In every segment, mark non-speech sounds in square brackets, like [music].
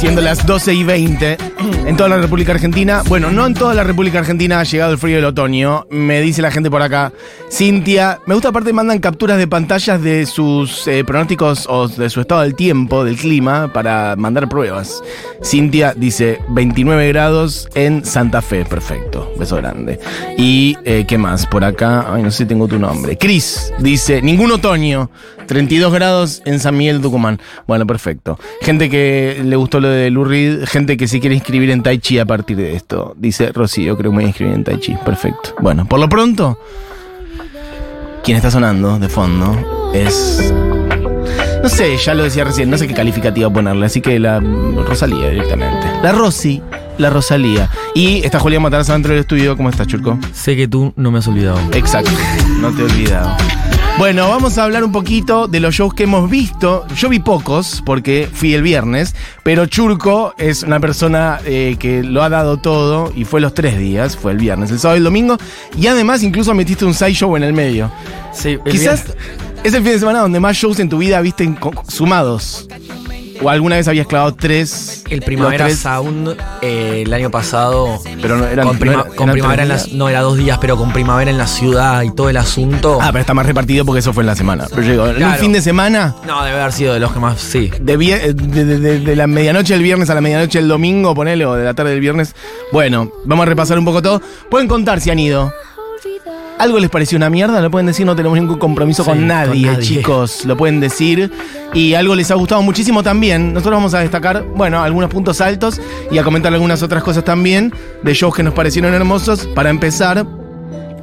siendo las 12 y 20 en toda la República Argentina. Bueno, no en toda la República Argentina ha llegado el frío del otoño. Me dice la gente por acá. Cintia, me gusta aparte mandan capturas de pantallas de sus eh, pronósticos o de su estado del tiempo, del clima, para mandar pruebas. Cintia dice 29 grados en Santa Fe. Perfecto. Beso grande. Y, eh, ¿qué más? Por acá, ay, no sé tengo tu nombre. Cris dice, ningún otoño. 32 grados en San Miguel, Tucumán. Bueno, perfecto. Gente que le gustó lo de Lurid, gente que se quiere inscribir en Tai Chi a partir de esto. Dice Rocío, creo que me voy a inscribir en Tai Chi. Perfecto. Bueno, por lo pronto, quien está sonando de fondo es. No sé, ya lo decía recién, no sé qué calificativo ponerle, así que la Rosalía directamente. La Rosy, la Rosalía. Y está Julián Matarazzo dentro del estudio. ¿Cómo estás, Churco? Sé que tú no me has olvidado. Exacto, no te he olvidado. Bueno, vamos a hablar un poquito de los shows que hemos visto. Yo vi pocos porque fui el viernes, pero Churco es una persona eh, que lo ha dado todo y fue los tres días, fue el viernes, el sábado y el domingo, y además incluso metiste un side show en el medio. Sí, el Quizás viernes- es el fin de semana donde más shows en tu vida viste sumados. O alguna vez habías clavado tres. el Primavera tres, Sound eh, el año pasado. Pero no eran con, prima- no era- con eran Primavera en tres la, días. no era dos días, pero con Primavera en la ciudad y todo el asunto. Ah, pero está más repartido porque eso fue en la semana. Pero yo digo, en un fin de semana. No, debe haber sido de los que más. Sí. De, vie- de- de- de- de la medianoche del viernes a la medianoche del domingo, ponele, o de la tarde del viernes. Bueno, vamos a repasar un poco todo. Pueden contar si han ido. ¿Algo les pareció una mierda? Lo pueden decir, no tenemos ningún compromiso Sí, con, con nadie, chicos. Lo pueden decir. Y algo les ha gustado muchísimo también. Nosotros vamos a destacar, bueno, algunos puntos altos y a comentar algunas otras cosas también de shows que nos parecieron hermosos. Para empezar,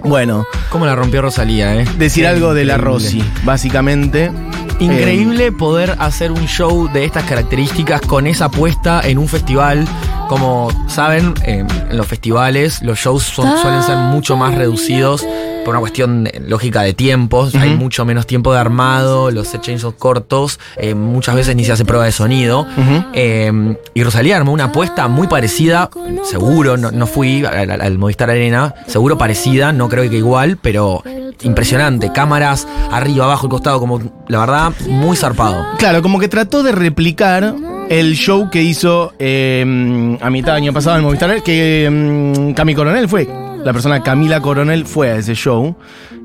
bueno, ¿Cómo la rompió Rosalía, eh? decir algo de la. Rosy, básicamente. Increíble poder hacer un show de estas características con esa apuesta en un festival. Como saben, eh, en los festivales los shows son- suelen ser mucho más reducidos por una cuestión eh, lógica de tiempos. Hay mucho menos tiempo de armado, los set changes son cortos, eh, muchas veces ni se hace prueba de sonido. Eh, y Rosalía armó una apuesta muy parecida, seguro, no, no fui al, al- Movistar Arena, seguro parecida, no creo que igual, pero impresionante. Cámaras arriba, abajo, el costado, como la verdad, muy zarpado. Claro, como que trató de replicar el show que hizo eh, a mitad del año pasado en Movistar, que mm, Cami Coronel fue. La persona Camila Coronel fue a ese show.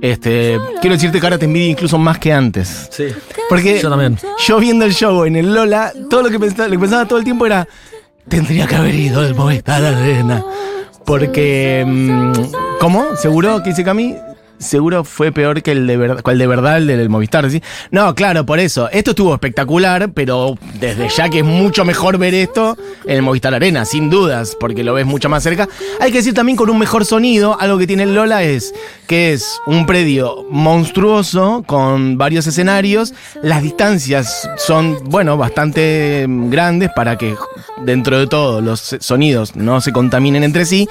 Este, quiero decirte que ahora te envidia incluso más que antes. Sí. Porque Yo también. yo viendo el show en el Lola, todo lo que pensaba, lo que pensaba todo el tiempo era, tendría que haber ido el Movistar Arena. Porque, mm, ¿cómo? ¿Seguro que dice Cami? Seguro fue peor que el de verdad, cual de verdad el del Movistar, ¿sí? No, claro, por eso. Esto estuvo espectacular, pero desde ya que es mucho mejor ver esto en el Movistar Arena, sin dudas, porque lo ves mucho más cerca. Hay que decir también con un mejor sonido, algo que tiene el Lola es que es un predio monstruoso con varios escenarios. Las distancias son, bueno, bastante grandes para que dentro de todo los sonidos no se contaminen entre sí.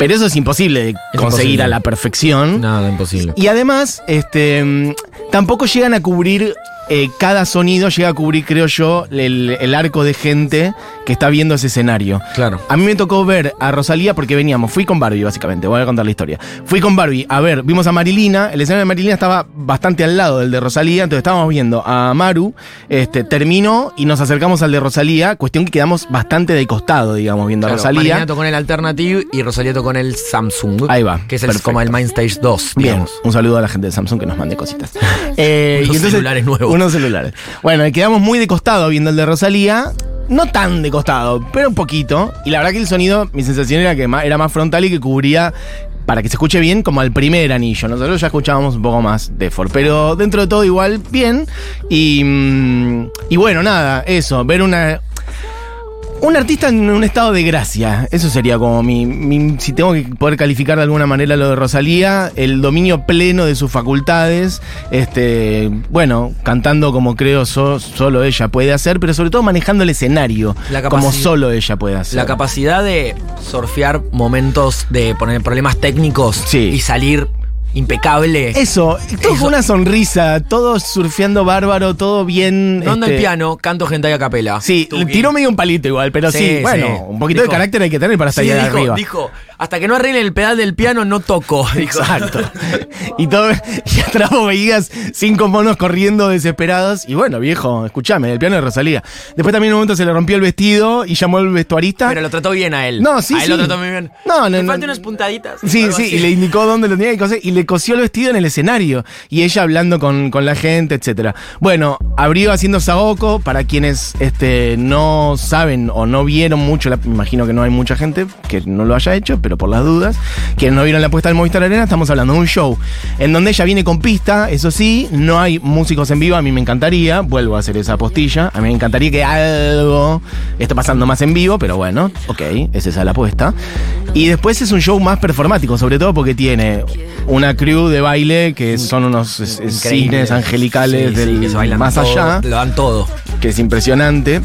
Pero eso es imposible de conseguir imposible. a la perfección. Nada, imposible. Y además, este, mm, tampoco llegan a cubrir eh, cada sonido, llega a cubrir, creo yo, el, el arco de gente que está viendo ese escenario. Claro. A mí me tocó ver a Rosalía porque veníamos, fui con Barbie básicamente, voy a contar la historia. Fui con Barbie, a ver, vimos a Marilina, el escenario de Marilina estaba bastante al lado del de Rosalía, entonces estábamos viendo a Maru, este, terminó y nos acercamos al de Rosalía, cuestión que quedamos bastante de costado, digamos, viendo a Rosalía. Marina tocó en el Alternative y Rosalía tocó en el Samsung. Ahí va, Que es el, como el Main Stage 2, Bien, un saludo a la gente de Samsung que nos mande cositas. [laughs] Eh, Unos celulares nuevos. Celulares. Bueno, quedamos muy de costado viendo el de Rosalía. No tan de costado, pero un poquito. Y la verdad que el sonido, mi sensación era que era más frontal y que cubría, para que se escuche bien, como al primer anillo. Nosotros ya escuchábamos un poco más de Ford, pero dentro de todo igual bien. Y, mm, y bueno, nada, eso, ver una... Un artista en un estado de gracia, eso sería como mi, mi- si tengo que poder calificar de alguna manera lo de Rosalía, el dominio pleno de sus facultades, este, bueno, cantando como creo so- solo ella puede hacer, pero sobre todo manejando el escenario, La como solo ella puede hacer. La capacidad de surfear momentos de poner problemas técnicos Sí. y salir impecable. Eso, todo Eso. con una sonrisa, todo surfeando bárbaro, todo bien. No anda este, el piano, canto gente a capela. Sí, le tiró medio un palito igual, pero sí, Sí, bueno, sí. un poquito Dijo- de carácter hay que tener para estar Sí, ahí dijo, arriba. dijo, hasta que no arreglen el pedal del piano no toco. [laughs] dijo. Exacto. y todo, y atrás veías cinco monos corriendo desesperados. Y bueno, viejo, escúchame, el piano de Rosalía. Después también en un momento se le rompió el vestido y llamó al vestuarista. Pero lo trató bien a él. No, sí, A él sí. lo trató muy bien. No, no, Le no. faltan unas puntaditas. Sí, sí, así. y le indicó dónde lo tenía que coser y le cosió el vestido en el escenario. Y ella hablando con, con la gente, etcétera. Bueno, abrió haciendo Saoko. Para quienes este, no saben o no vieron mucho, imagino que no hay mucha gente que no lo haya hecho, pero por las dudas, quienes no vieron la puesta del Movistar Arena, estamos hablando de un show en donde ella viene con pista, eso sí, no hay músicos en vivo, a mí me encantaría, vuelvo a hacer esa postilla, a mí me encantaría que algo esté pasando más en vivo, pero bueno, ok, es esa la apuesta. Y después es un show más performático, sobre todo porque tiene una crew de baile que son unos Increíble. cines angelicales Sí, sí, del que se bailan más todo, allá, Lo dan todo. que es impresionante.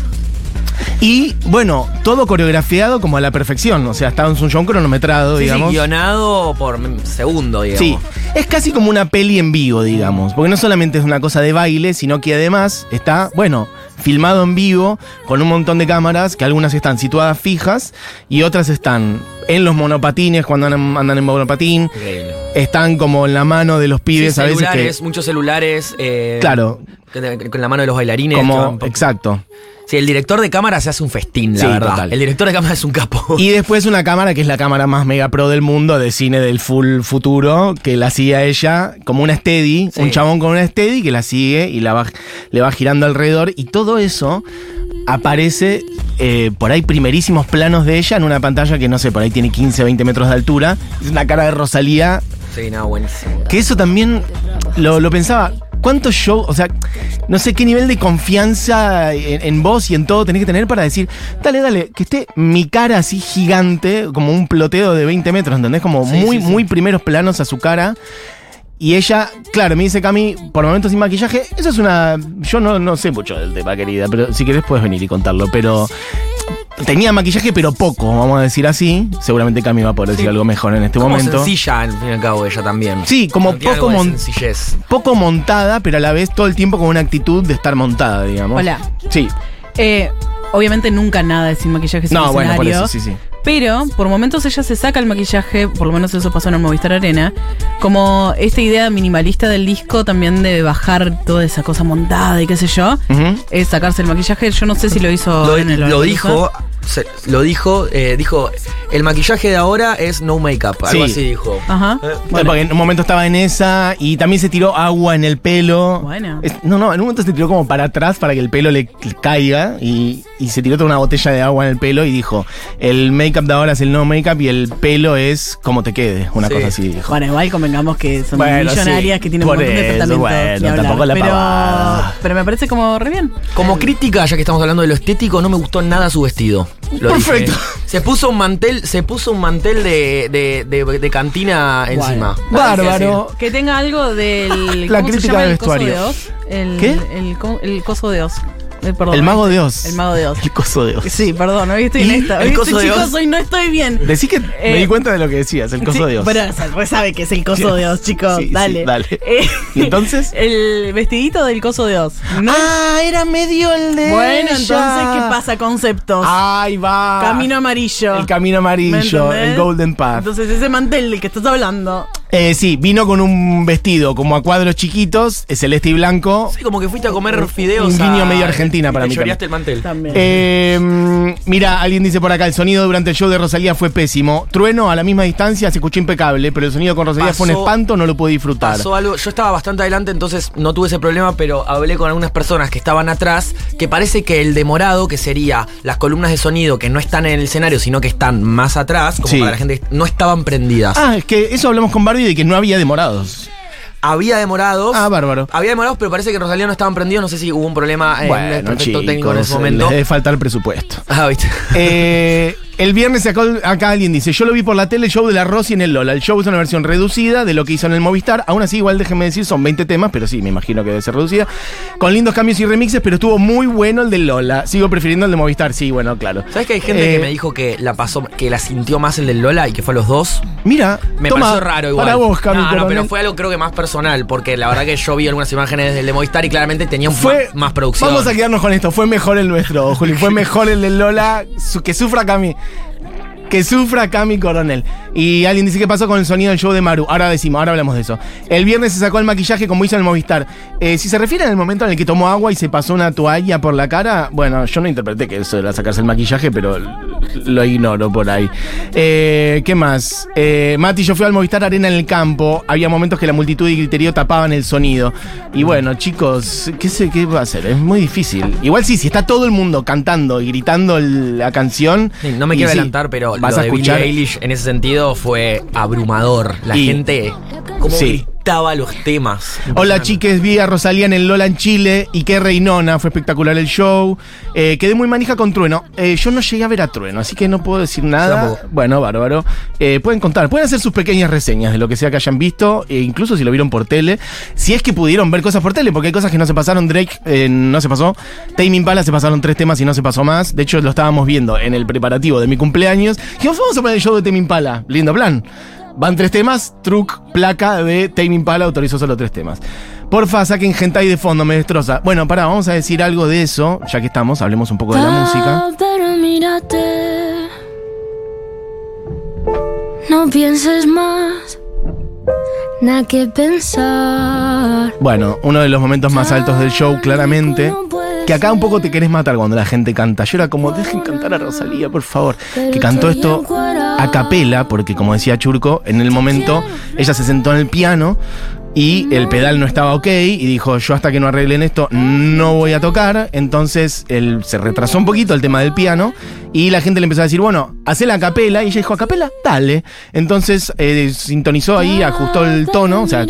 Y bueno, todo coreografiado como a la perfección, o sea, está en un show cronometrado, Sí, sí, digamos. guionado por segundo, digamos. Sí, es casi como una peli en vivo, digamos, porque no solamente es una cosa de baile, sino que además está, bueno, filmado en vivo con un montón de cámaras, que algunas están situadas fijas y otras están en los monopatines cuando andan, andan en monopatín, Increíble. Están como en la mano de los pibes Sí, a veces celulares, que... muchos celulares. eh, Claro, Con la mano de los bailarines. como, exacto. Sí, el director de cámara se hace un festín, la Sí, verdad. total. El director de cámara es un capo. Y después una cámara que es la cámara más mega pro del mundo de cine del full futuro, que la sigue a ella como una steady, Sí. un chabón con una steady que la sigue y la va, le va girando alrededor. Y todo eso aparece eh, por ahí primerísimos planos de ella en una pantalla que no sé, por ahí tiene 15, 20 metros de altura. Es una cara de Rosalía Sí, no, buenísimo. que eso también lo, lo pensaba. ¿Cuántos shows, o sea, no sé qué nivel de confianza en, en vos y en todo tenés que tener para decir, dale, dale, que esté mi cara así gigante, como un ploteo de 20 metros, ¿entendés? Como Sí, muy, sí, sí. muy primeros planos a su cara. Y ella, claro, me dice Cami, por momentos sin maquillaje, eso es una... Yo no, no sé mucho del tema, querida, pero si querés puedes venir y contarlo, pero... Tenía maquillaje, pero poco, vamos a decir así. Seguramente Cami va a poder decir algo mejor en este Como momento. sencilla, al fin y al cabo, ella también. Sí, como poco de mon- poco montada, pero a la vez todo el tiempo con una actitud de estar montada, digamos. Hola. Sí. Eh, obviamente nunca nada es sin maquillaje sin No, bueno, por eso, sí, sí. Pero por momentos ella se saca el maquillaje, por lo menos eso pasó en el Movistar Arena, como esta idea minimalista del disco también de bajar toda esa cosa montada y qué sé yo, Ujú. es sacarse el maquillaje. Yo no sé si lo hizo Lo, en el lo Lollapalooza. dijo, se- lo dijo, eh, dijo, el maquillaje de ahora es no makeup, algo Sí. así dijo. Ajá. Eh, Bueno. Porque en un momento estaba en esa y también se tiró agua en el pelo. Bueno. Es- no, no, en un momento se tiró como para atrás para que el pelo le, caiga y, y se tiró toda una botella de agua en el pelo y dijo, el make-up de ahora es el no make-up y el pelo es como te quede. Una Sí. cosa así dijo. Bueno, igual convengamos que son Bueno, millonarias sí, que tienen un por montón de eso, tratamientos. bueno, tampoco la pero, pavada. pero me parece como re bien. Como crítica, ya que estamos hablando de lo estético, no me gustó nada su vestido. Lo Perfecto. dije. Se puso un mantel, se puso un mantel de, de, de- de cantina encima. Bárbaro. Que tenga algo del. La ¿cómo se crítica llama del el coso vestuario. El, ¿Qué? El, co- el coso de Oz. Eh, perdón. El mago de Oz. El mago de Oz. El coso de Oz. Sí, perdón, hoy estoy en ¿Y esta. el coso estoy, de chicos, hoy no estoy bien. Decí que me Eh, di cuenta de lo que decías, el coso Sí, de Oz. Pero pues sabe que es el coso de Oz, chicos. Sí, sí, dale. dale. Eh, [laughs] ¿Y entonces? El vestidito del coso de Oz. ¿no? Ah, era medio el de bueno, ella. entonces, ¿qué pasa? Conceptos. Ahí va. Camino amarillo. El camino ¿Me amarillo, el Golden Path. Entonces, ese mantel del que estás hablando. Eh, sí, vino con un vestido como a cuadros chiquitos, eh, celeste y blanco. Sí, como que fuiste a comer fideos. Un guiño a- medio argentina y para te mí lloreaste el mantel. También. Eh, mm, mira, alguien dice por acá, el sonido durante el show de Rosalía fue pésimo. Trueno a la misma distancia se escuchó impecable, pero el sonido con Rosalía fue un espanto, no lo pude disfrutar. Pasó algo, yo estaba bastante adelante, entonces no tuve ese problema, pero hablé con algunas personas que estaban atrás, que parece que el demorado, que sería las columnas de sonido que no están en el escenario, sino que están más atrás, como Sí. para la gente, no estaban prendidas. Ah, es que eso hablamos con Barbie de que no había demorados. Había demorados. Ah, bárbaro. Había demorados, pero parece que Rosalía no estaban prendidos. No sé si hubo un problema en el perfecto chicos, técnico en ese momento. les debe faltar presupuesto. Ah, ¿viste? Eh, [laughs] El viernes sacó, acá alguien dice, yo lo vi por la tele, el show de la Rosy en el Lola. El show es una versión reducida de lo que hizo en el Movistar. Aún así, igual déjenme decir, son 20 temas, pero sí, me imagino que debe ser reducida. Con lindos cambios y remixes, pero estuvo muy bueno el del Lola. Sigo prefiriendo el de Movistar, sí, bueno, claro. ¿Sabes que hay gente Eh, que me dijo que la pasó, que la sintió más el del Lola y que fue a los dos? Mira, Me toma, pareció raro igual. Para vos, Cami no, pero fue algo creo que más personal, porque la verdad que yo vi algunas imágenes del de Movistar y claramente tenía un Fue, más, más producción. Vamos a quedarnos con esto. Fue mejor el nuestro, Juli. Fue [laughs] mejor el del Lola. Su- que sufra Cami. Que sufra Cami Coronel. Y alguien dice qué pasó con el sonido del show de Maru. Ahora decimos, ahora hablamos de eso. El viernes se sacó el maquillaje como hizo en el Movistar. Eh, si se refiere al momento en el que tomó agua y se pasó una toalla por la cara, bueno, yo no interpreté que eso era sacarse el maquillaje, pero lo ignoro por ahí. Eh, ¿Qué más? Eh, Mati, yo fui al Movistar Arena en el campo. Había momentos que la multitud y griterío tapaban el sonido. Y bueno, chicos, ¿qué, sé, ¿qué va a hacer? Es muy difícil. Igual sí, si está todo el mundo cantando y gritando la canción. Sí, no me quiero sí, adelantar, pero vas lo a de escuchar. Billie Eilish en ese sentido fue abrumador. La Y- gente como Sí. Gritaba los temas. Hola chiques, vi a Rosalía en el Lola en Chile y qué reinona, fue espectacular el show. Eh, quedé muy manija con Trueno. Eh, yo no llegué a ver a Trueno, así que no puedo decir nada. tampoco. Bueno, bárbaro. Eh, pueden contar, pueden hacer sus pequeñas reseñas de lo que sea que hayan visto, e incluso si lo vieron por tele. Si es que pudieron ver cosas por tele, porque hay cosas que no se pasaron. Drake no se pasó. Tame Impala se pasaron tres temas y no se pasó más. De hecho, lo estábamos viendo en el preparativo de mi cumpleaños. Dijimos, vamos a poner el show de Tame Impala. Lindo plan. Van tres temas, truc, placa de Tame Impala autorizó solo tres temas. Porfa, saquen hentai de fondo, me destroza. Bueno, pará, vamos a decir algo de eso, ya que estamos, hablemos un poco de la música. Pero mírate. No pienses más. Nada que pensar. Bueno, uno de los momentos más altos del show, claramente. Que acá un poco te querés matar cuando la gente canta. Yo era como, dejen cantar a Rosalía, por favor. Que cantó esto a capela, porque como decía Churco, en el momento ella se sentó en el piano y el pedal no estaba ok y dijo, yo hasta que no arreglen esto no voy a tocar. Entonces él se retrasó un poquito el tema del piano y la gente le empezó a decir, bueno, hacé la capela y ella dijo, a capela, dale. Entonces eh, sintonizó ahí, ajustó el tono, o sea,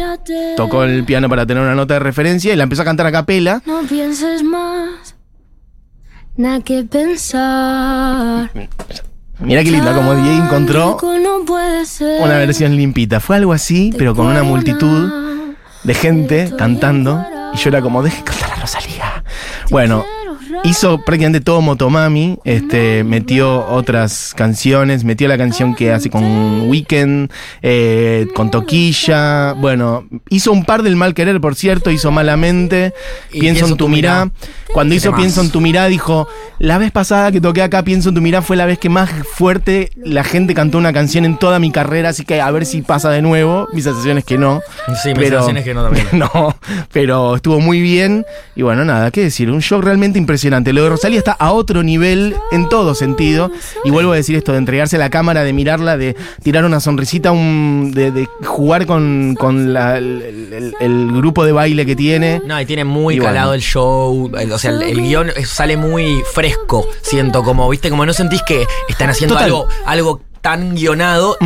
tocó el piano para tener una nota de referencia y la empezó a cantar a capela. No pienses más. Nada que pensar. Mira qué linda, como DJ encontró una versión limpita. Fue algo así, pero con una multitud de gente cantando. Y yo era como, deje cantar a Rosalía. Bueno, hizo prácticamente todo Motomami. Este, metió otras canciones, metió la canción que hace con Weekend, eh, con Toquilla. Bueno, hizo un par del mal querer, por cierto, hizo malamente. Y Pienso en tu mirá. Cuando hizo. Pienso en tu mirá, dijo, la vez pasada que toqué acá Pienso en tu mirá fue la vez que más fuerte la gente cantó una canción en toda mi carrera, así que a ver si pasa de nuevo. Mi sensación es que no. Sí, mi sensación es que no también. [laughs] no, pero estuvo muy bien. Y bueno, nada, qué decir, un show realmente impresionante. Lo de Rosalía está a otro nivel en todo sentido. Y vuelvo a decir esto, de entregarse a la cámara, de mirarla, de tirar una sonrisita, un, de, de jugar con, con la- el, el- el grupo de baile que tiene. No, y tiene muy Y bueno. calado el show. el- O sea, el, guion sale muy fresco. Siento como, viste, como no sentís que están haciendo Total. algo, algo tan guionado.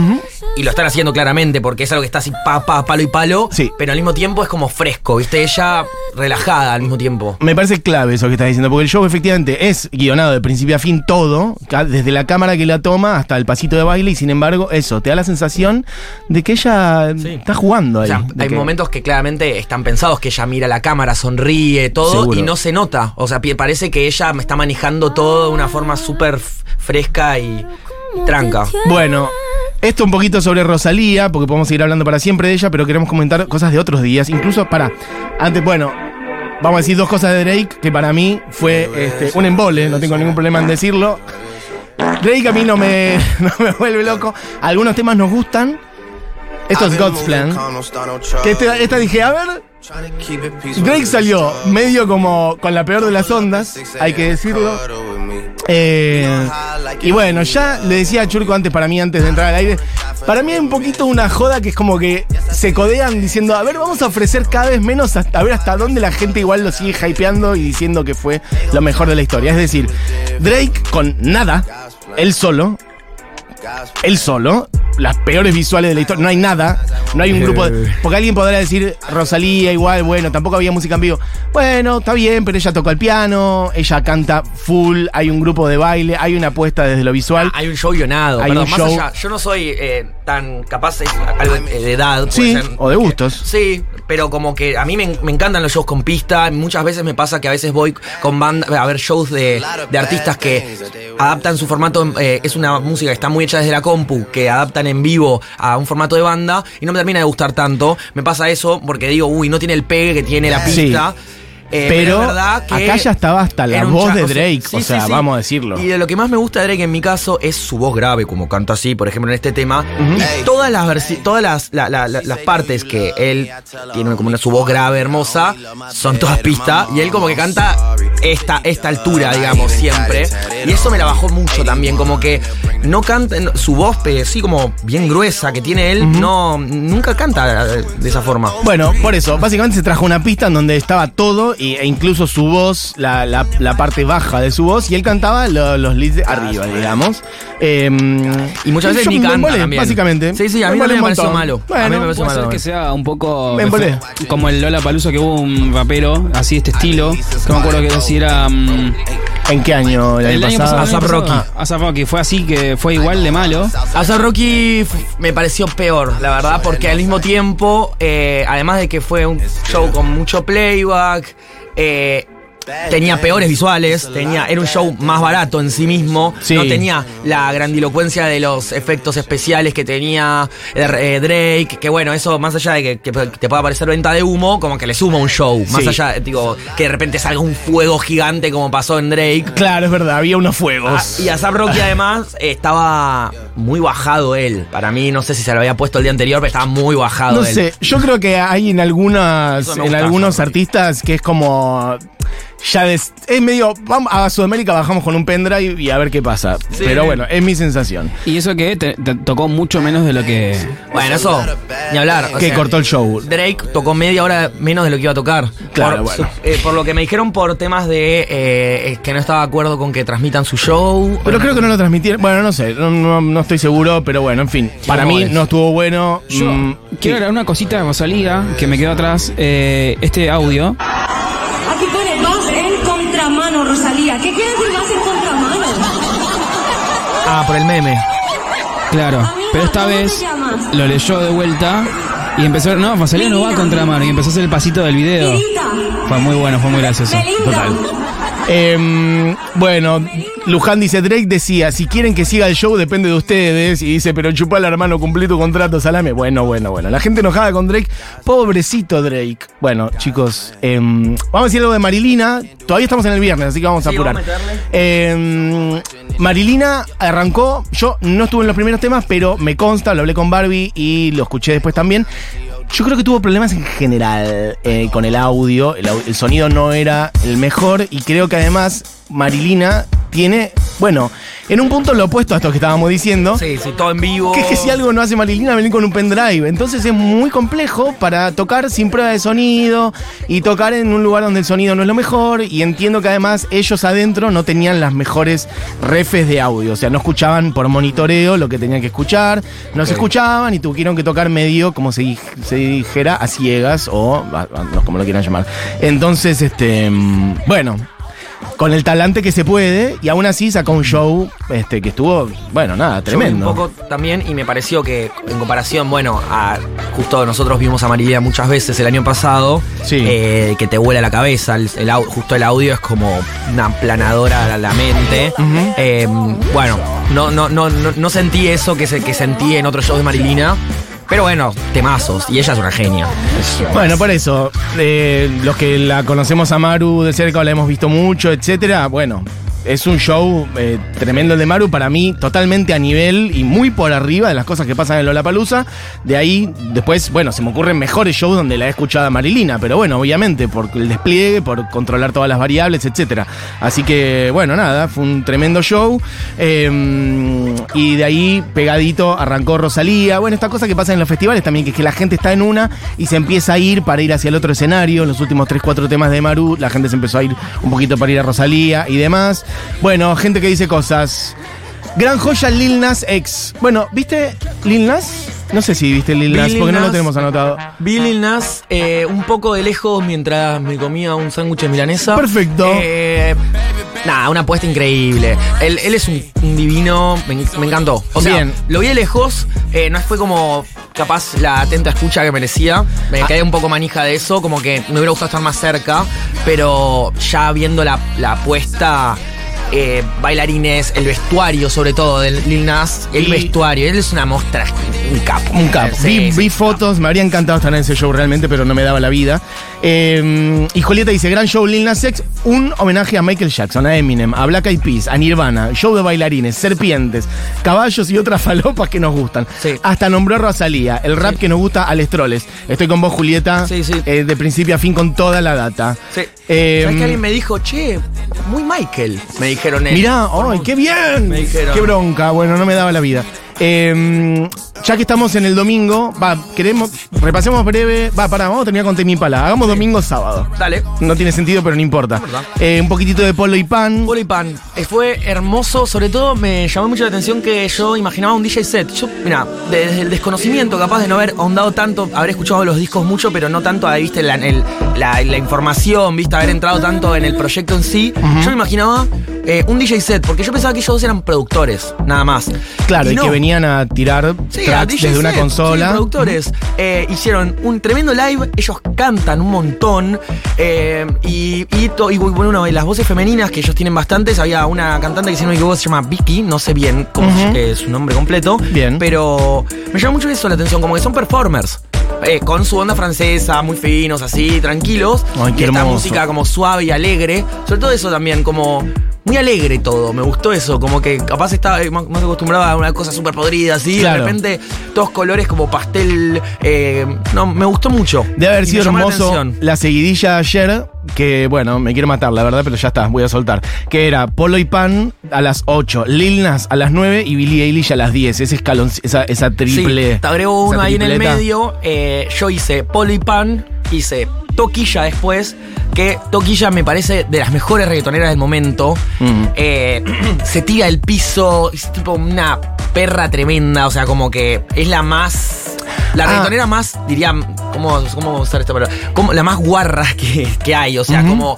Y lo están haciendo claramente porque es algo que está así pa, pa, palo y palo. Sí. Pero al mismo tiempo es como fresco, viste, ella relajada al mismo tiempo. Me parece clave eso que estás diciendo, porque el show efectivamente es guionado de principio a fin todo, desde la cámara que la toma hasta el pasito de baile, y sin embargo, eso, te da la sensación de que ella Sí. está jugando O ahí. sea, hay que- momentos que claramente están pensados, que ella mira la cámara, sonríe, todo, Seguro. y no se nota. O sea, parece que ella me está manejando todo de una forma súper fresca y tranca. Bueno, esto un poquito sobre Rosalía, porque podemos seguir hablando para siempre de ella, pero queremos comentar cosas de otros días. Incluso, para, antes, bueno, vamos a decir dos cosas de Drake, que para mí fue este, un embole, no tengo ningún problema en decirlo. Drake a mí no me, [laughs] no me vuelve loco. Algunos temas nos gustan. Esto es God's Plan. Que esta dije, a ver, Drake salió medio como con la peor de las ondas, hay que decirlo. Eh, y bueno, ya le decía a Churco antes, para mí, antes de entrar al aire, para mí hay un poquito una joda que es como que se codean diciendo, a ver, vamos a ofrecer cada vez menos, hasta- a ver hasta dónde la gente igual lo sigue hypeando y diciendo que fue lo mejor de la historia. Es decir, Drake con nada, él solo, él solo, las peores visuales de la historia. No hay nada. No hay un grupo de. Porque alguien podrá decir Rosalía, igual, bueno, tampoco había música en vivo. Bueno, está bien, pero ella toca el piano, ella canta full, hay un grupo de baile, hay una apuesta desde lo visual. Hay un show guionado. Hay perdón, un más show- allá, yo no soy eh, tan capaz, es algo de, de edad. puede Sí, ser, o de que- gustos. Sí, pero como que a mí me, me encantan los shows con pista. Muchas veces me pasa que a veces voy con banda a ver shows de, de artistas que adaptan su formato. eh, es una música que está muy hecha desde la compu, que adaptan en vivo a un formato de banda y no me termina de gustar tanto. Me pasa eso porque digo, uy, no tiene el pegue que tiene la Sí. Eh, Pero que acá ya estaba hasta la voz de Drake, sí, o sea, sí. vamos a decirlo. Y de lo que más me gusta de Drake en mi caso es su voz grave, como canta así, por ejemplo, en este tema. Y todas las todas las, la- la- la- las partes que él tiene como una, su voz grave, hermosa, son todas pistas. Y él como que canta esta, esta altura, digamos, siempre. Y eso me la bajó mucho también, como que no canta, no- su voz, pero sí como bien gruesa que tiene él, no, nunca canta de esa forma. Bueno, por eso, básicamente se trajo una pista en donde estaba todo e incluso su voz, la, la- la parte baja de su voz, y él cantaba lo- los leads de arriba, digamos. Eh, Y muchas veces yo ni me canta embolé, también. Básicamente. Sí, sí, a mí embolé también me un pareció montón. malo. A mí Bueno, me pareció Puede ser malo. que sea un poco Me embolé. como el Lola Palusa que hubo un rapero así de este estilo. No me acuerdo que si era mm, ¿En qué año? ¿El, año pasado? pasado. A$AP Rocky. ASAP Rocky fue así que fue igual de malo. A Rocky f- me pareció peor, la verdad, porque al mismo tiempo, eh, además de que fue un show con mucho playback, eh, tenía peores visuales, tenía, era un show más barato en sí mismo, Sí. no tenía la grandilocuencia de los efectos especiales que tenía eh, Drake, que bueno, eso más allá de que, que te pueda parecer venta de humo, como que le suma un show, más Sí. allá, digo, que de repente salga un fuego gigante como pasó en Drake. Claro, es verdad, había unos Ah, fuegos. y a Rocky además eh, estaba muy bajado él. Para mí, no sé si se lo había puesto el día anterior, pero estaba muy bajado No él. sé, yo creo que hay en algunas, en gusta, algunos artistas que es como ya des- es medio vamos a Sudamérica bajamos con un pendrive y a ver qué pasa. Sí. Pero bueno, es mi sensación. Y eso que te, te tocó mucho menos de lo que. Bueno, eso, ni hablar. que sea, cortó el show. Drake tocó media hora menos de lo que iba a tocar. Claro, por, bueno. eh, por lo que me dijeron por temas de eh, es que no estaba de acuerdo con que transmitan su show. Pero creo que no lo transmitieron. Bueno, no sé, no, no- no estoy seguro, pero bueno, en fin. Para mí no estuvo bueno. Yo Mm, quiero agregar una cosita de Rosalía que me quedó atrás. eh, este audio. Ah, por el meme. Claro, pero esta ¿cómo te vez lo leyó de vuelta y empezó. No, Rosalía no va a contramano y empezó a hacer el pasito del video. Fue muy bueno, fue muy gracioso. Total. Em, bueno, Luján dice, Drake decía, si quieren que siga el show depende de ustedes. Y dice, pero chupala hermano, cumplí tu contrato, salame. Bueno, bueno, bueno. La gente enojada con Drake. Pobrecito Drake. Bueno, chicos, em, vamos a decir algo de Marilina. Todavía estamos en el viernes, así que vamos a apurar. Em, Marilina arrancó, yo no estuve en los primeros temas, pero me consta, lo hablé con Barbie y lo escuché después también. Yo creo que tuvo problemas en general eh, con el audio, el, el sonido no era el mejor y creo que además Marilina tiene, bueno, en un punto lo opuesto a esto que estábamos diciendo. Sí, sí, todo en vivo. Que es que si algo no hace Marilina, venir con un pendrive. Entonces es muy complejo para tocar sin prueba de sonido y tocar en un lugar donde el sonido no es lo mejor. Y entiendo que además ellos adentro no tenían las mejores refes de audio. O sea, no escuchaban por monitoreo lo que tenían que escuchar. No se escuchaban y tuvieron que tocar medio, como se, se dijera, a ciegas o a- a- no, como lo quieran llamar. Entonces, este, mm, bueno con el talante que se puede y aún así sacó un show este que estuvo, bueno, nada, Yo tremendo. Un poco también y me pareció que en comparación, bueno, a justo nosotros vimos a Marilina muchas veces el año pasado, Sí. eh, que te vuela la cabeza, el, justo el audio es como una planadora a la mente. Eh, bueno, no, no, no, no, no sentí eso que, se, que sentí en otros shows de Marilina, pero bueno, temazos, y ella es una genia. Bueno, por eso, eh, los que la conocemos a Maru de cerca o la hemos visto mucho, etcétera, bueno, es un show eh, tremendo el de Maru para mí, totalmente a nivel y muy por arriba de las cosas que pasan en Lollapalooza. De ahí, después, bueno, se me ocurren mejores shows donde la he escuchado a Marilina, pero bueno, obviamente, por el despliegue, por controlar todas las variables, etcétera. Así que, bueno, nada, fue un tremendo show. eh, y de ahí, pegadito, arrancó Rosalía. Bueno, esta cosa que pasa en los festivales también, que es que la gente está en una y se empieza a ir para ir hacia el otro escenario. En los últimos 3, 4 temas de Maru, la gente se empezó a ir un poquito para ir a Rosalía y demás. Bueno, gente que dice cosas. Gran joya Lil Nas X. Bueno, ¿viste Lil Nas? No sé si viste Lil Nas, Lil porque no lo tenemos anotado. Vi Lil Nas eh, un poco de lejos mientras me comía un sándwich de milanesa. Perfecto. Eh, nada, una apuesta increíble. Él, él es un, un divino, me, me encantó. O sea, Bien. lo vi de lejos, eh, no fue como capaz la atenta escucha que merecía. Ah. Me quedé un poco manija de eso, como que me hubiera gustado estar más cerca, pero ya viendo la, la apuesta... eh, bailarines, el vestuario sobre todo de Lil Nas, el Y- vestuario, él es una mostra, un capo. Un capo. Sí, vi sí, vi un capo. fotos, me habría encantado estar en ese show realmente, pero no me daba la vida. Eh, y Julieta dice, gran show Lil Nas X, un homenaje a Michael Jackson, a Eminem, a Black Eyed Peas, a Nirvana, show de bailarines, serpientes, caballos y otras [laughs] falopas que nos gustan. Sí. Hasta nombró a Rosalía, el rap que nos gusta a Les Troles. Estoy con vos, Julieta, Sí, sí. eh, de principio a fin con toda la data. Sí. Eh, ¿Sabes que alguien me dijo, che, muy Michael? Me dijeron él. Mirá, ¡ay, qué bien! Me dijeron. ¡Qué bronca! Bueno, no me daba la vida. Eh, ya que estamos en el domingo, va, queremos, repasemos breve. Va, pará, vamos a terminar con Temi Pala. Hagamos domingo, sábado. Dale. No tiene sentido, pero no importa. Eh, un poquitito de polo y pan. Polo y pan. Eh, Fue hermoso, sobre todo me llamó mucho la atención que yo imaginaba un DJ set. Yo, mira, desde el desconocimiento, capaz de no haber ahondado tanto, haber escuchado los discos mucho, pero no tanto, ahí, viste, la, el- la- la información, viste, haber entrado tanto en el proyecto en sí. Yo me imaginaba eh, un DJ set, porque yo pensaba que ellos dos eran productores, nada más. Claro, y, no. que venían a tirar Sí, tracks desde una consola. sí, productores. Eh, hicieron un tremendo live, ellos cantan un montón. eh, y, y, to- y, bueno, las voces femeninas, que ellos tienen bastantes, había una cantante que si no me equivoco se llama Vicky, no sé bien cómo es su nombre completo. Bien. Pero me llama mucho eso la atención, como que son performers. eh, con su onda francesa, muy finos, así, tranquilos. Ay, qué y esta música como suave y alegre. Sobre todo eso también, como muy alegre todo. Me gustó eso, como que capaz estaba eh, más más acostumbrado a una cosa súper podrida, así. Claro. De repente, todos colores como pastel. eh, no, me gustó mucho. Debe haber sido la hermoso la seguidilla de ayer, que bueno, me quiero matar, la verdad, pero ya está, voy a soltar. Que era Polo y Pan a las 8, Lil Nas a las 9 y Billie Eilish a las 10. Ese escalón, esa, esa triple. Sí, te agrego uno ahí en el medio. eh, yo hice polo y pan, hice toquilla después, que toquilla me parece de las mejores reggaetoneras del momento. Mm. Eh, [clears throat] se tira el piso, es tipo una perra tremenda, o sea, como que es la más... La Ah. reggaetonera más, diría, ¿cómo, cómo usar esta palabra? Como la más guarra que, que hay, o sea, como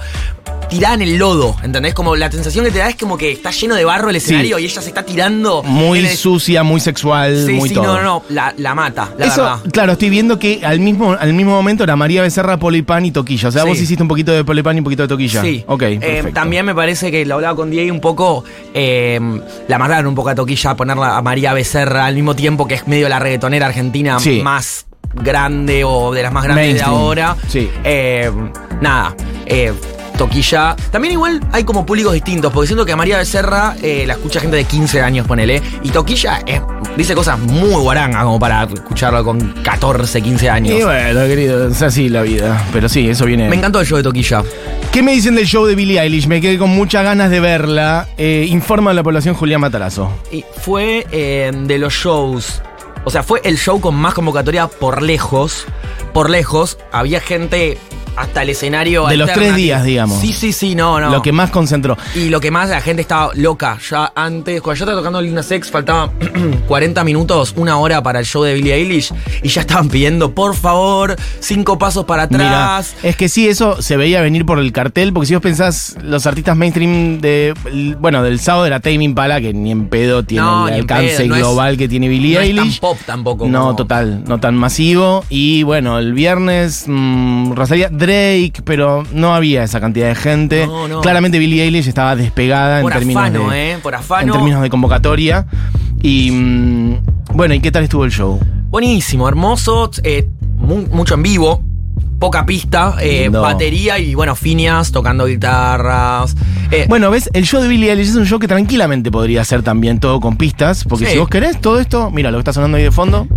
tirada en el lodo, ¿entendés? Como la sensación que te da es como que está lleno de barro el escenario y ella se está tirando. Muy el- sucia, muy sexual, Sí, muy sí, todo. no, no, no, la, la mata, la Eso, verdad. claro, estoy viendo que al mismo, al mismo momento era María Becerra, Polo y Toquilla. O sea, vos hiciste un poquito de Polo y un poquito de Toquilla. Sí. Ok, Eh, también me parece que lo hablaba con Diego un poco. eh, la mataron un poco a Toquilla a ponerla a María Becerra al mismo tiempo que es medio la reggaetonera argentina más grande o de las más grandes Mainstream. de ahora. Sí. Eh, nada. eh, Toquilla. También igual hay como públicos distintos, porque siento que a María Becerra eh, la escucha gente de 15 años, ponele. Y Toquilla dice cosas muy guarangas como para escucharlo con 14, 15 años. Y bueno, querido, es así la vida. Pero sí, eso viene. Me encantó el show de Toquilla. ¿Qué me dicen del show de Billie Eilish? Me quedé con muchas ganas de verla. Eh, informa a la población Julián Matarazo. Y fue eh, de los shows. O sea, fue el show con más convocatoria por lejos. Por lejos. Había gente hasta el escenario. De los tres días, digamos. Sí, sí, sí, no, no. Lo que más concentró. Y lo que más la gente estaba loca. Ya antes, cuando yo estaba tocando Lina Sex, faltaban 40 minutos, una hora para el show de Billie Eilish. Y ya estaban pidiendo, por favor, cinco pasos para Mira, atrás. es que sí, eso se veía venir por el cartel, porque si vos pensás, los artistas mainstream de, bueno, del sábado era Tame Impala, que ni en pedo tiene No, el alcance pedo, no es- global que tiene Billie no es tan Eilish. pop tampoco. No, como- total, no tan masivo. Y bueno, el viernes, mm, Rosalía, Drake, pero no había esa cantidad de gente. No, no. Claramente Billie Eilish estaba despegada Por en términos afano, de, ¿eh? Por afano. en términos de convocatoria. Y mm, bueno, ¿y qué tal estuvo el show? Buenísimo, hermoso, eh, mu- mucho en vivo, poca pista, eh, batería y bueno, Finias tocando guitarras. Eh, Bueno, ves, el show de Billie Eilish es un show que tranquilamente podría ser también todo con pistas, porque Sí. si vos querés todo esto, mira lo que está sonando ahí de fondo,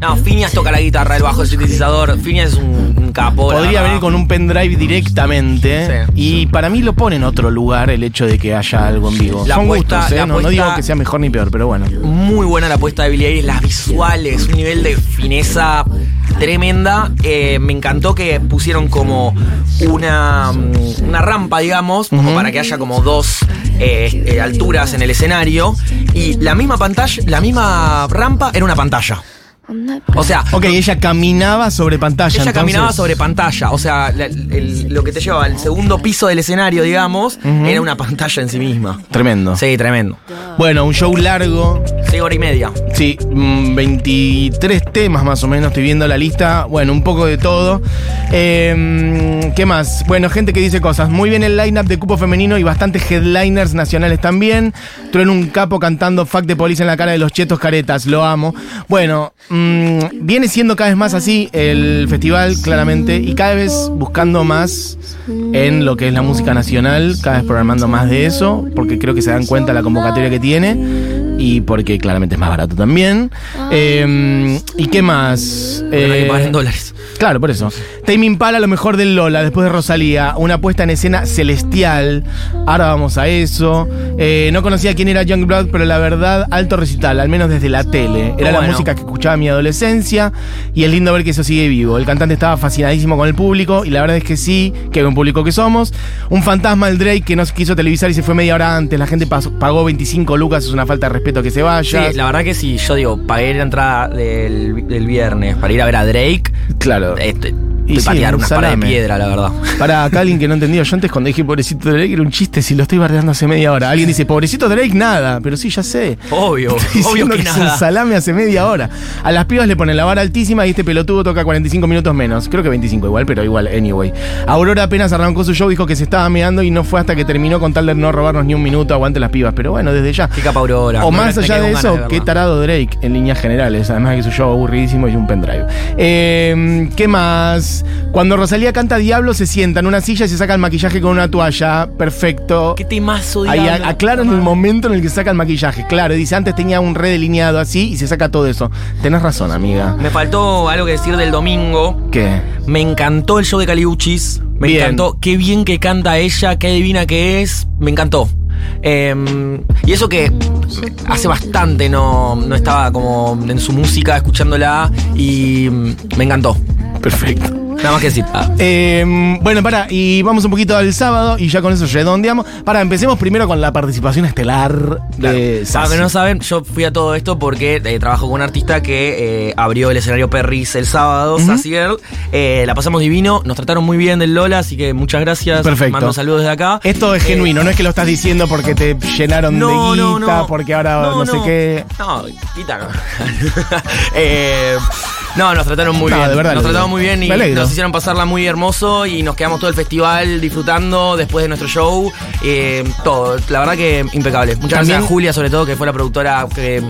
no, Finias toca la guitarra, el bajo, el sintetizador. Finias es un, un capo. podría venir con un pendrive directamente. Sí. y para mí lo pone en otro lugar el hecho de que haya algo en vivo. La Son apuesta- gustos, ¿eh? la no, digo que sea mejor ni peor, pero bueno. Muy buena la apuesta de Billie Eilish, las visuales, un nivel de fineza tremenda. Eh, me encantó que pusieron como una, mm, una rampa, digamos, como para que haya como dos eh, eh, alturas en el escenario y la misma pantalla, la misma rampa era una pantalla. O sea, Ok, ella caminaba sobre pantalla. ella entonces. caminaba sobre pantalla, o sea, la- el- lo que te llevaba al segundo piso del escenario, digamos, era una pantalla en sí misma. Tremendo. Sí, tremendo. Bueno, un show largo. Seis horas y media. Sí, mm, 23 temas más o menos, estoy viendo la lista. Bueno, un poco de todo. Eh, ¿Qué más? Bueno, gente que dice cosas. Muy bien el line-up de cupo femenino y bastantes headliners nacionales también. Trueno un capo cantando Fuck de Police en la cara de los chetos caretas, lo amo. Bueno, mm, viene siendo cada vez más así el festival, claramente, y cada vez buscando más en lo que es la música nacional, cada vez programando más de eso, porque creo que se dan cuenta la convocatoria que tiene y porque claramente es más barato también. Eh, ¿Y qué más? Hay que Eh, pagar en dólares. Claro, por eso. Tame Impala, lo mejor del Lola, después de Rosalía. Una puesta en escena celestial. Ahora vamos a eso. Eh, no conocía quién era Youngblood, pero la verdad, alto recital, al menos desde la tele. Era la música que escuchaba en mi adolescencia y es lindo ver que eso sigue vivo. El cantante estaba fascinadísimo con el público y la verdad es que sí, que buen público que somos. Un fantasma, el Drake, que no quiso televisar y se fue media hora antes. La gente pasó- pagó 25 lucas, es una falta de respeto que se vaya. Sí, la verdad que sí, yo digo, pagué la entrada del, del viernes para ir a ver a Drake. Claro. Este, Y sí, patear un unas paredes de piedra, la verdad. [laughs] Para acá alguien que no entendió, yo antes cuando dije pobrecito Drake era un chiste, si lo estoy bardeando hace media hora. Alguien dice, pobrecito Drake, nada, pero sí, ya sé. Obvio, Estoy obvio que que es un nada. salame hace media hora. A las pibas le ponen la vara altísima y este pelotudo toca 45 minutos menos. Creo que 25 igual, pero igual, anyway. Aurora apenas arrancó su show, dijo que se estaba meando y no fue hasta que terminó con tal de no robarnos ni un minuto, aguante las pibas. Pero bueno, desde ya. Qué capa Aurora. O más allá de eso, de qué tarado Drake en líneas generales. Además de que su show aburridísimo y un pendrive. Eh, ¿Qué más? Cuando Rosalía canta Diablo, se sienta en una silla y se saca el maquillaje con una toalla. Perfecto. Qué temazo, Ahí Diablo. a- aclaran el momento en el que saca el maquillaje. Claro, dice antes tenía un re delineado así y se saca todo eso. Tenés razón, amiga. Me faltó algo que decir del domingo. ¿Qué? Me encantó el show de Caliuchis. Me Bien. encantó. Qué bien que canta ella, qué divina que es. Me encantó. Eh, y eso que hace bastante no, no estaba como en su música escuchándola y mm, me encantó. Perfecto. Nada más que decir. Ah. Eh, bueno, para, y vamos un poquito al sábado y ya con eso redondeamos. Para, empecemos primero con la participación estelar de Para Sassi. que no saben, yo fui a todo esto porque eh, trabajo con un artista que eh, abrió el escenario Perris el sábado, Sassy Girl. Eh, la pasamos divino, nos trataron muy bien del Lola, así que muchas gracias. Perfecto. Mando saludos desde acá. Esto es Eh, genuino, no es que lo estás diciendo porque te llenaron No, de guita, no. porque ahora no, sé qué. No, quita no. [laughs] [laughs] Eh, no, nos trataron muy No, bien. de verdad, nos trataron muy bien y nos hicieron pasarla muy hermoso y nos quedamos todo el festival disfrutando después de nuestro show. Eh, todo, la verdad que impecable. Muchas También- gracias a Julia, sobre todo, que fue la productora que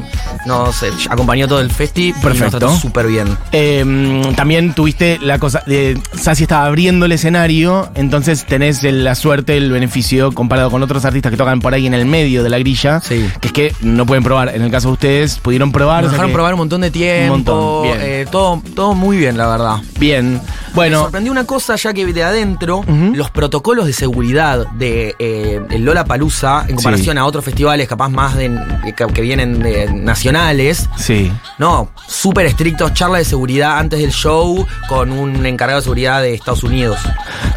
nos eh, acompañó todo el festi. Y Perfecto. nos trató súper bien. Eh, también tuviste la cosa de Sassi estaba abriendo el escenario, entonces tenés el- la suerte, el beneficio comparado con otros artistas que tocan por ahí en el medio de la grilla, Sí. que es que no pueden probar. En el caso de ustedes, pudieron probar. Nos o sea dejaron que- probar un montón de tiempo. montón, bien. eh, todo, todo muy bien, la verdad. Bien. Me Bueno, sorprendió una cosa ya que de adentro, los protocolos de seguridad de eh, el Lola Palusa, en comparación Sí. a otros festivales capaz más de, que, que vienen de sí. no, súper estrictos, charla de seguridad antes del show con un encargado de seguridad de Estados Unidos.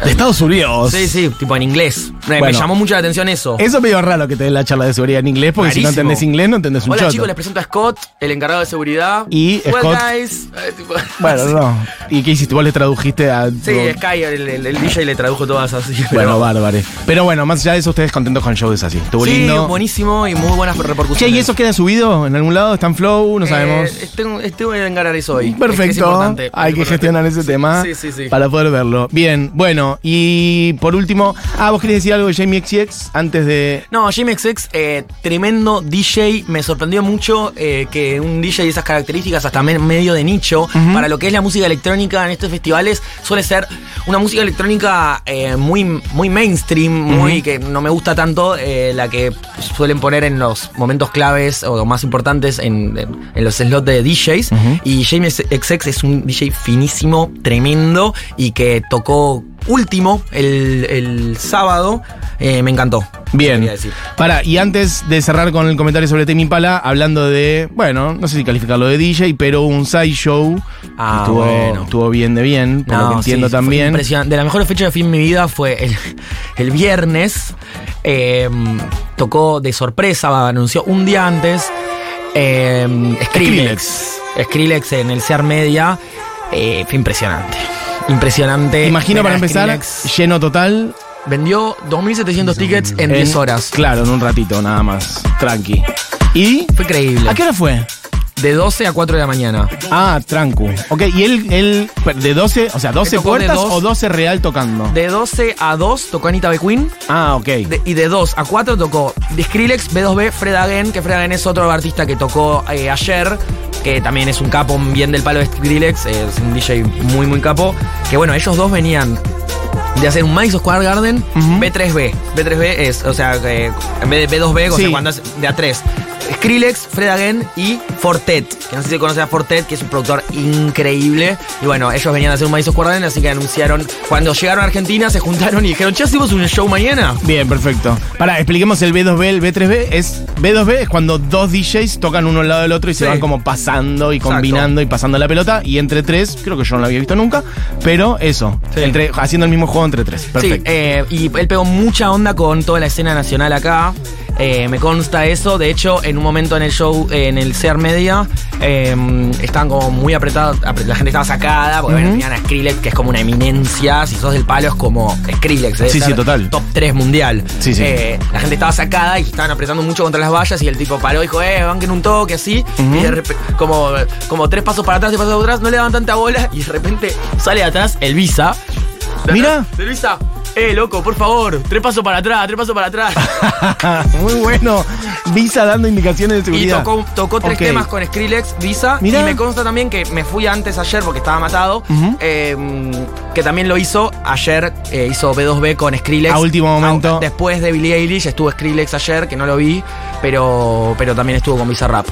De Estados Unidos. Sí, sí, tipo en inglés. Me- llamó mucho la atención eso. Eso es medio raro que te den la charla de seguridad en inglés, porque si no entendés inglés, no entendés un Hola choto. chicos, les presento a Scott, el encargado de seguridad. Y well, Scott- guys. Bueno, no. [laughs] ¿Y qué hiciste? ¿Vos le tradujiste a.? Sí, Sky, el, el- el DJ le tradujo todas así. [laughs] Bueno, bárbaro. Pero bueno, más allá de eso, ustedes contentos con el show de Sassi. Estuvo Sí, lindo. buenísimo y muy buenas repercusiones. Che, ¿y eso queda subido en algún lado? ¿Está en Flow? No sabemos. Eh, tengo- este voy a encarar eso hoy. Es que es Perfecto. importante, Hay que importante. gestionar ese tema Sí, sí, sí. para poder verlo. Bien, bueno, y por último, ah, vos querías decir algo de Jamie XX antes de. No, Jimmy XX, eh, tremendo DJ. Me sorprendió mucho eh, que un DJ de esas características, hasta me- medio de nicho, para lo que es la música electrónica en estos festivales, suele ser una música electrónica eh, muy, muy mainstream, muy que no me gusta tanto, eh, la que suelen poner en los momentos claves o más importantes en, en- en los slots de DJs. Y Jamie XX es un DJ finísimo, tremendo y que tocó último el, el sábado. Eh, me encantó. Bien. Para, y antes de cerrar con el comentario sobre Temi Impala, hablando de, bueno, no sé si calificarlo de DJ, pero un side show. Ah, estuvo, bueno. estuvo bien de bien, por lo que entiendo sí, también. impresionante. De la mejor fecha que fui en mi vida fue el, el viernes. Eh, tocó de sorpresa, anunció un día antes. Eh, Skrillex. Skrillex en el Sear Media. Eh, fue impresionante. Impresionante. Imagino para empezar, Skrillex. lleno total. Vendió 2.700 tickets en 10 horas. Claro, en un ratito nada más. Tranqui. ¿Y? Fue increíble. ¿A qué hora fue? De 12 a 4 de la mañana. Ah, trancu. Ok, y él, él de 12, o sea, 12 tocó de puertas dos. o 12 real tocando. De 12 a 2 tocó Anita B. Queen. ah, ok. De- y de 2 a 4 tocó Skrillex, B2B, Fred Again, que Fred Again es otro artista que tocó eh, ayer, que también es un capo bien del palo de Skrillex, eh, es un DJ muy, muy capo. Que bueno, ellos dos venían de hacer un Madison Square Garden B3B. B3B es, o sea, que en vez de B2B, o Sí. sea, cuando es de A3. Skrillex, Fred Again y Fortet, que no sé si conoces a Fortet, que es un productor increíble. Y bueno, ellos venían a hacer un Madison Square Garden, así que anunciaron, cuando llegaron a Argentina, se juntaron y dijeron, ¿ya hacemos un show mañana? Bien, perfecto. Para, expliquemos el B2B, el B3B. Es, B2B es cuando dos DJs tocan uno al lado del otro y se van como pasando y Exacto. combinando y pasando la pelota. Y entre tres, creo que yo no lo había visto nunca, pero eso, Sí. entre, haciendo el mismo juego entre tres. Perfecto. Sí, eh, y él pegó mucha onda con toda la escena nacional acá. Eh, me consta eso. De hecho, en un momento en el show, eh, en el Sear Media, eh, estaban como muy apretados. apre- La gente estaba sacada porque bueno, tenían a Skrillex, que es como una eminencia. Si sos del palo, es como Skrillex. debe Sí, sí, total. Top 3 mundial. Sí, sí. Eh, la gente estaba sacada y estaban apretando mucho contra las vallas. Y el tipo paró y dijo, eh, banquen un toque así. Y de repente, como, como tres pasos para atrás, tres pasos para atrás, no le daban tanta bola. Y de repente sale de atrás el Visa. Mira. De Visa. Eh, loco, por favor, tres pasos para atrás, tres pasos para atrás. [laughs] Muy bueno. Visa dando indicaciones de Y seguridad. tocó, tocó tres temas con Skrillex, Visa. Mirá. Y me consta también que me fui antes ayer porque estaba matado. Eh, que también lo hizo ayer, eh, hizo B2B con Skrillex. A último momento. Ah, después de Billie Eilish estuvo Skrillex ayer, que no lo vi, pero, pero también estuvo con Visa Rap.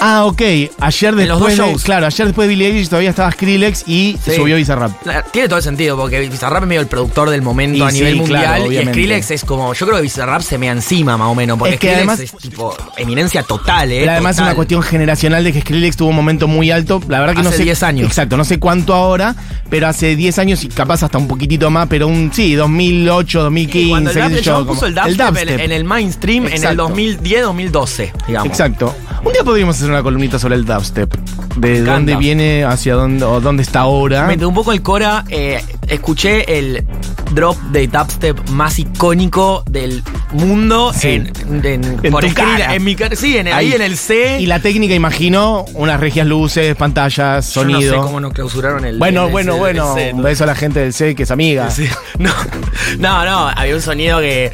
Ah, ok. Ayer En los después dos de, shows. Claro, ayer después de Billie Eilish todavía estaba Skrillex y Sí. subió Bizarrap. Tiene todo el sentido, porque Bizarrap es medio el productor del momento Y a sí, nivel mundial. claro, y obviamente. Skrillex es como. Yo creo que Bizarrap se me encima más o menos. Porque Es que Skrillex además- es tipo eminencia total, ¿eh? Pero además es Total. una cuestión generacional de que Skrillex tuvo un momento muy alto. La verdad que no Hace sé. 10 años. Exacto, no sé cuánto ahora, pero hace 10 años y capaz hasta un poquitito más, pero un sí, 2008, 2015, Y cuando el, qué sé el yo, como- puso el dubstep, en- en el mainstream en el Exacto. 2010-2012, digamos. Exacto. Un día podríamos hacer una columnita sobre el dubstep. De dónde viene, hacia dónde, o dónde está ahora. Me quedó un poco el Cora. eh, escuché el drop de dubstep más icónico del mundo Sí. en, en- En por tu Skrillex, cara. en mi cara. Sí, en, ahí, Ahí. en el C. Y la técnica, imagino, unas regias luces, pantallas, Yo sonido. no sé cómo nos clausuraron el. Bueno, el- bueno, bueno. Un beso a la gente del C que es amiga. Sí. No, [laughs] no, no, había un sonido que,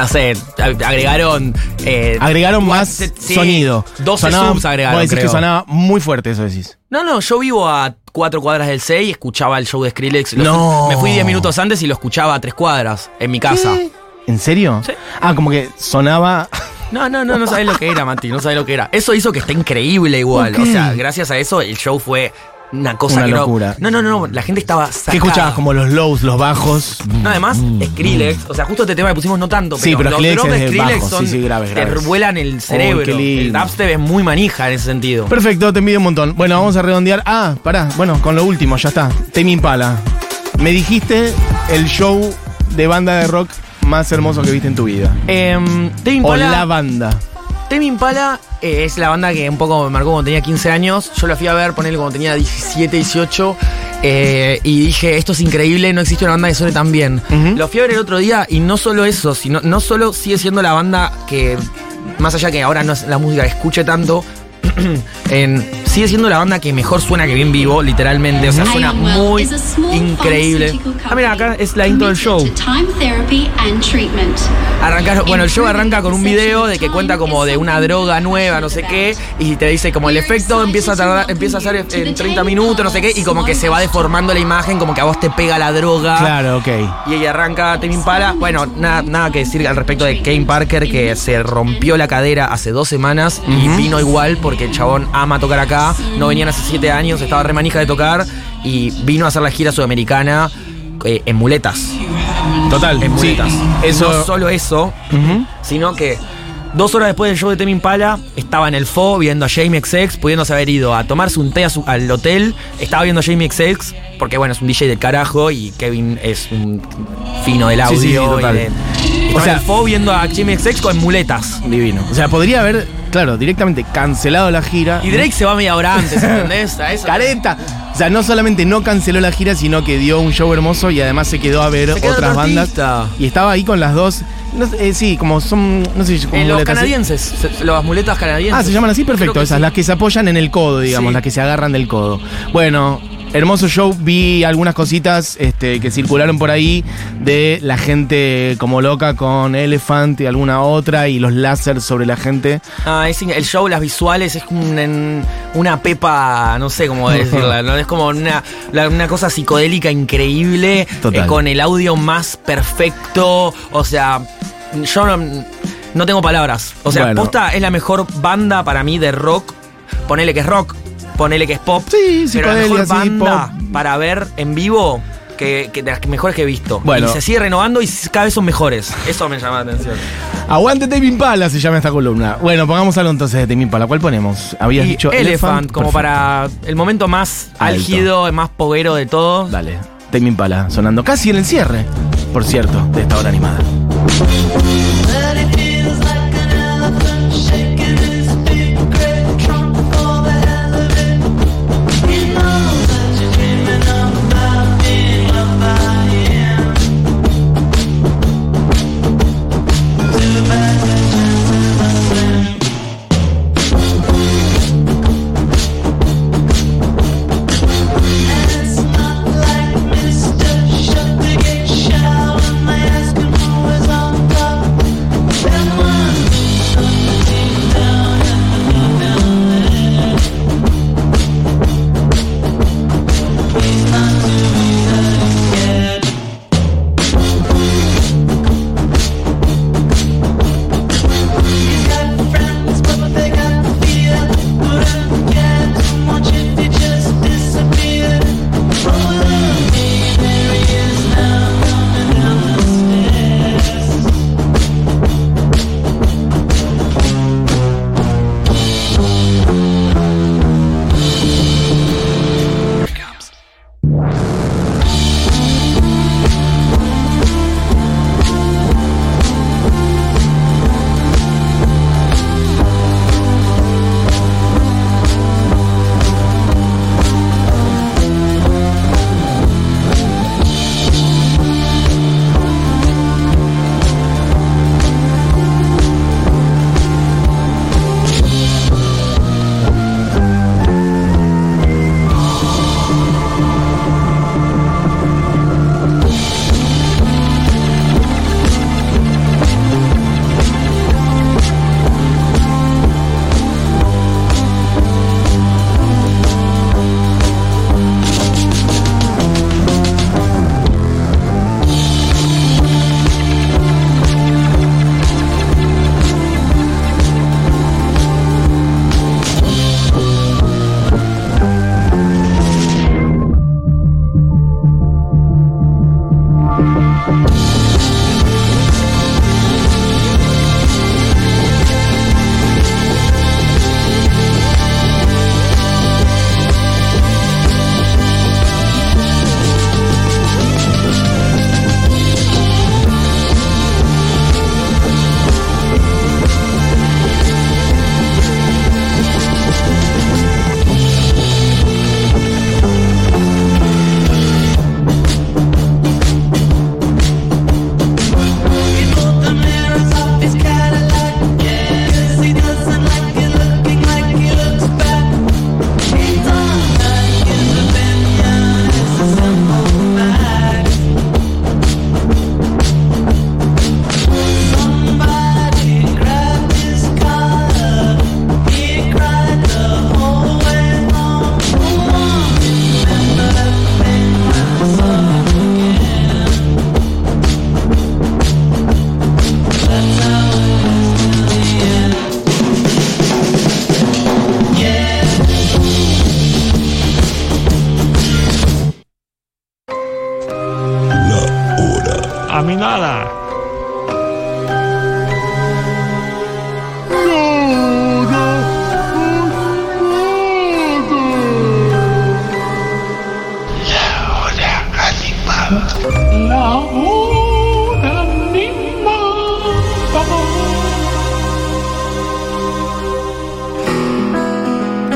no sé, ag- agregaron... eh, Agregaron más se- sí, sonido. 12 Sonaba- subs agregaron, Vos decís que sonaba muy fuerte, eso decís. No, no, yo vivo a cuatro cuadras del C y escuchaba el show de Skrillex. No. Me fui 10 minutos antes y lo escuchaba a tres cuadras, en mi casa. ¿En serio? Sí. Ah, como que sonaba. No, no, no, no sabés lo que era, Mati, no sabés lo que era. Eso hizo que esté increíble igual. O sea, gracias a eso el show fue una cosa Una que locura. No, no, no, no, la gente estaba sacada. ¿Qué escuchabas? Como los lows, los bajos. No, además, Skrillex, o sea, justo este tema que pusimos no tanto, Sí, pero, pero los Skrillex drops de Skrillex bajos, son, sí, sí, graves, te graves. vuelan el cerebro. lindo. el dubstep es muy manija en ese sentido. Perfecto, te envidio un montón. Bueno, vamos a redondear. Ah, pará, bueno, con lo último, ya está. Temi Impala. Me dijiste el show de banda de rock más hermoso que viste en tu vida. Em, Tame O Impala, la banda. Tame Impala, eh, es la banda que un poco me marcó cuando tenía 15 años. Yo la fui a ver, ponerle cuando tenía 17, 18. eh, y dije, esto es increíble, no existe una banda que suene tan bien. Lo fui a ver el otro día y no solo eso, sino no solo sigue siendo la banda que, más allá que ahora no es la música que escuche tanto, [clears throat] en- sigue siendo la banda que mejor suena que bien vivo, literalmente. O sea, suena muy increíble. Ah, mira, acá es la intro del show. Arrancar, bueno, el show arranca con un video de que cuenta como de una droga nueva, no sé qué, y te dice como el efecto empieza a tardar, empieza a ser en 30 minutos, no sé qué, y como que se va deformando la imagen, como que a vos te pega la droga. Claro, ok. Y ahí arranca Tame Impala. Bueno, nada, nada que decir al respecto de Kane Parker, que se rompió la cadera hace dos semanas y vino igual porque el chabón ama tocar acá. No venían hace siete años, estaba re manija de tocar y vino a hacer la gira sudamericana. eh, en muletas. Total. En sí, muletas. eso. No solo eso, sino que dos horas después del show de Temi Impala, estaba en el FO viendo a Jamie XX, pudiéndose haber ido a tomarse un té a su- al hotel, estaba viendo a Jamie XX, porque bueno, es un DJ del carajo y Kevin es un fino del Sí, audio. sí, y de- O sea- en el FO viendo a Jamie XX con muletas. Divino. O sea, podría haber, claro, directamente cancelado la gira. Y Drake se va media hora antes, ¿entendés? A eso- [laughs] Careta. O sea, no solamente no canceló la gira, sino que dio un show hermoso y además se quedó a ver quedó otras bandas. Y estaba ahí con las dos. No eh, sí, como son. No sé como Eh, los canadienses, se- las muletas canadienses. Ah, se llaman así, perfecto. Esas, sí. las que se apoyan en el codo, digamos, Sí. las que se agarran del codo. Bueno, hermoso show. Vi algunas cositas este, que circularon por ahí de la gente como loca con Elephant y alguna otra y los láser sobre la gente. Ah, es el show, las visuales, es un- en- una pepa, no sé cómo decirla, [laughs] ¿no? es como una, cosa psicodélica increíble, Total. eh, con el audio más perfecto, o sea, yo no, no tengo palabras, o sea, Bueno. Posta es la mejor banda para mí de rock, ponele que es rock, ponele que es pop, Sí, pero la mejor sí, banda pop. para ver en vivo... Que, que de las mejores que he visto. Bueno. Y se sigue renovando y cada vez son mejores. Eso me llama la atención. Aguante Tame Impala se llama esta columna. Bueno, pongamos algo entonces de Tame Impala. ¿Cuál ponemos? Habías Y dicho Elephant, como Perfecto. para el momento más Alto. álgido, más poguero de todos. Dale, Tame Impala sonando casi en el cierre, por cierto, de esta hora animada.